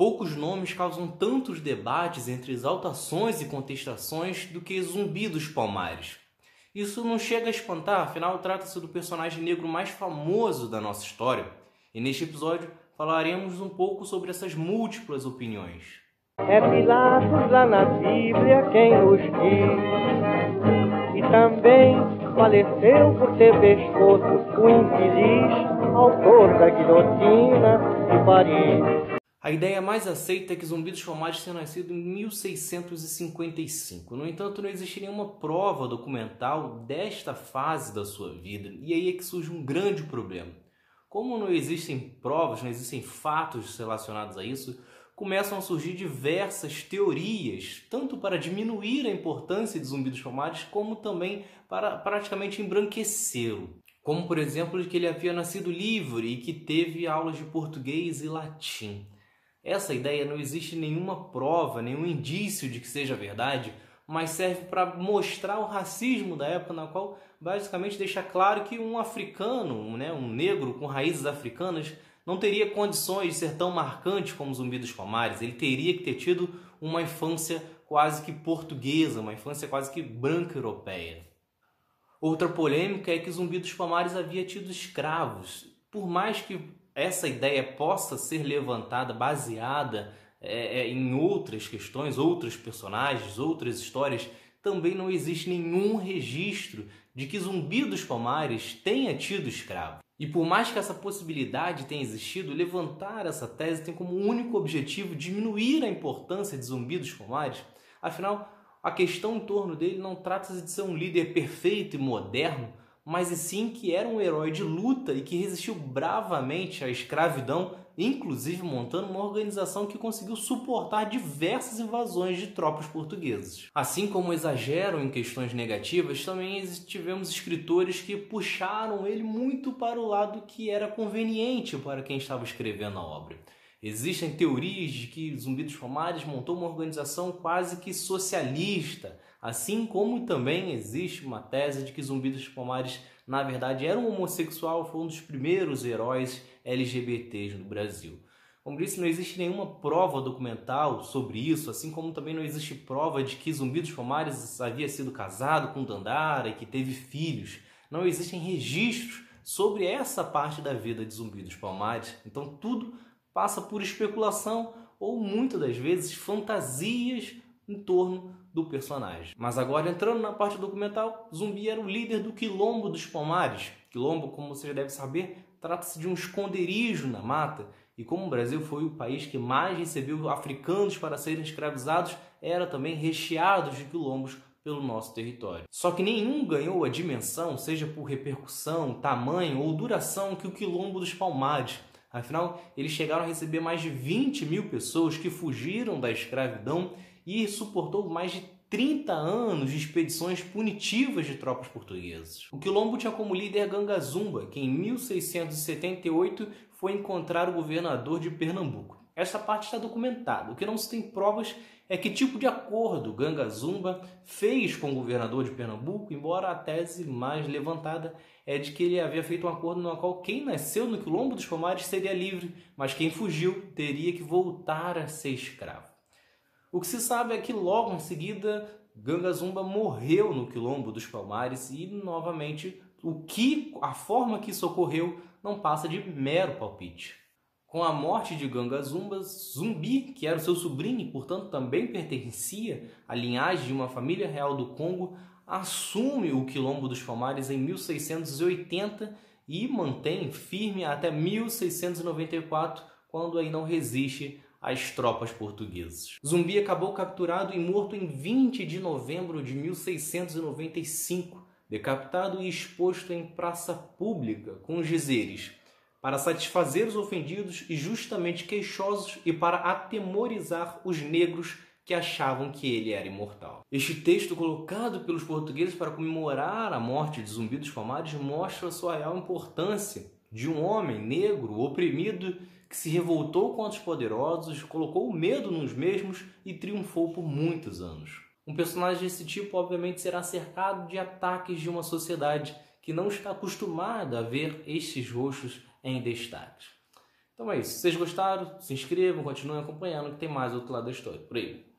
Poucos nomes causam tantos debates entre exaltações e contestações do que Zumbi dos Palmares. Isso não chega a espantar, afinal trata-se do personagem negro mais famoso da nossa história. E neste episódio falaremos um pouco sobre essas múltiplas opiniões. É Pilatos lá na Bíblia quem nos diz, e também faleceu por ter pescoço o infeliz autor da guilhotina de Paris. A ideia mais aceita é que Zumbi dos Palmares tenha nascido em 1655. No entanto, não existe nenhuma prova documental desta fase da sua vida, e aí é que surge um grande problema. Como não existem provas, não existem fatos relacionados a isso, começam a surgir diversas teorias, tanto para diminuir a importância de Zumbi dos Palmares, como também para praticamente embranquecê-lo. Como, por exemplo, de que ele havia nascido livre e que teve aulas de português e latim. Essa ideia não existe nenhuma prova, nenhum indício de que seja verdade, mas serve para mostrar o racismo da época na qual basicamente deixa claro que um africano, né, um negro com raízes africanas, não teria condições de ser tão marcante como Zumbi dos Palmares. Ele teria que ter tido uma infância quase que portuguesa, uma infância quase que branca europeia. Outra polêmica é que Zumbi dos Palmares havia tido escravos. Por mais que essa ideia possa ser levantada baseada é, é, em outras questões, outros personagens, outras histórias, também não existe nenhum registro de que Zumbi dos Palmares tenha tido escravo. E por mais que essa possibilidade tenha existido, levantar essa tese tem como único objetivo diminuir a importância de Zumbi dos Palmares. Afinal, a questão em torno dele não trata-se de ser um líder perfeito e moderno, mas e sim que era um herói de luta e que resistiu bravamente à escravidão, inclusive montando uma organização que conseguiu suportar diversas invasões de tropas portuguesas. Assim como exageram em questões negativas, também tivemos escritores que puxaram ele muito para o lado que era conveniente para quem estava escrevendo a obra. Existem teorias de que Zumbi dos Palmares montou uma organização quase que socialista, assim como também existe uma tese de que Zumbi dos Palmares, na verdade, era um homossexual, foi um dos primeiros heróis LGBTs no Brasil. Como disse, não existe nenhuma prova documental sobre isso, assim como também não existe prova de que Zumbi dos Palmares havia sido casado com Dandara e que teve filhos. Não existem registros sobre essa parte da vida de Zumbi dos Palmares. Então tudo passa por especulação ou muitas das vezes fantasias em torno do personagem. Mas agora entrando na parte documental, Zumbi era o líder do Quilombo dos Palmares. Quilombo, como você já deve saber, trata-se de um esconderijo na mata. E como o Brasil foi o país que mais recebeu africanos para serem escravizados, era também recheado de quilombos pelo nosso território. Só que nenhum ganhou a dimensão, seja por repercussão, tamanho ou duração, que o Quilombo dos Palmares, Afinal, eles chegaram a receber mais de 20 mil pessoas que fugiram da escravidão e suportou mais de 30 anos de expedições punitivas de tropas portuguesas. O Quilombo tinha como líder Gangazumba, que em 1678 foi encontrar o governador de Pernambuco. Essa parte está documentada. O que não se tem provas é que tipo de acordo Gangazumba fez com o governador de Pernambuco, embora a tese mais levantada é de que ele havia feito um acordo no qual quem nasceu no quilombo dos Palmares seria livre, mas quem fugiu teria que voltar a ser escravo. O que se sabe é que logo em seguida Gangazumba morreu no quilombo dos Palmares e novamente o que a forma que isso ocorreu não passa de mero palpite. Com a morte de Gangazumba, Zumbi, que era seu sobrinho e portanto também pertencia à linhagem de uma família real do Congo, assume o Quilombo dos Palmares em 1680 e mantém firme até 1694, quando aí não resiste às tropas portuguesas. Zumbi acabou capturado e morto em 20 de novembro de 1695, decapitado e exposto em praça pública com os dizeres para satisfazer os ofendidos e justamente queixosos e para atemorizar os negros que achavam que ele era imortal. Este texto, colocado pelos portugueses para comemorar a morte de Zumbi dos Palmares, mostra a sua real importância de um homem negro oprimido que se revoltou contra os poderosos, colocou o medo nos mesmos e triunfou por muitos anos. Um personagem desse tipo, obviamente, será cercado de ataques de uma sociedade que não está acostumada a ver estes rostos em destaque. Então é isso. Se vocês gostaram, se inscrevam, continuem acompanhando que tem mais outro lado da história. Por aí.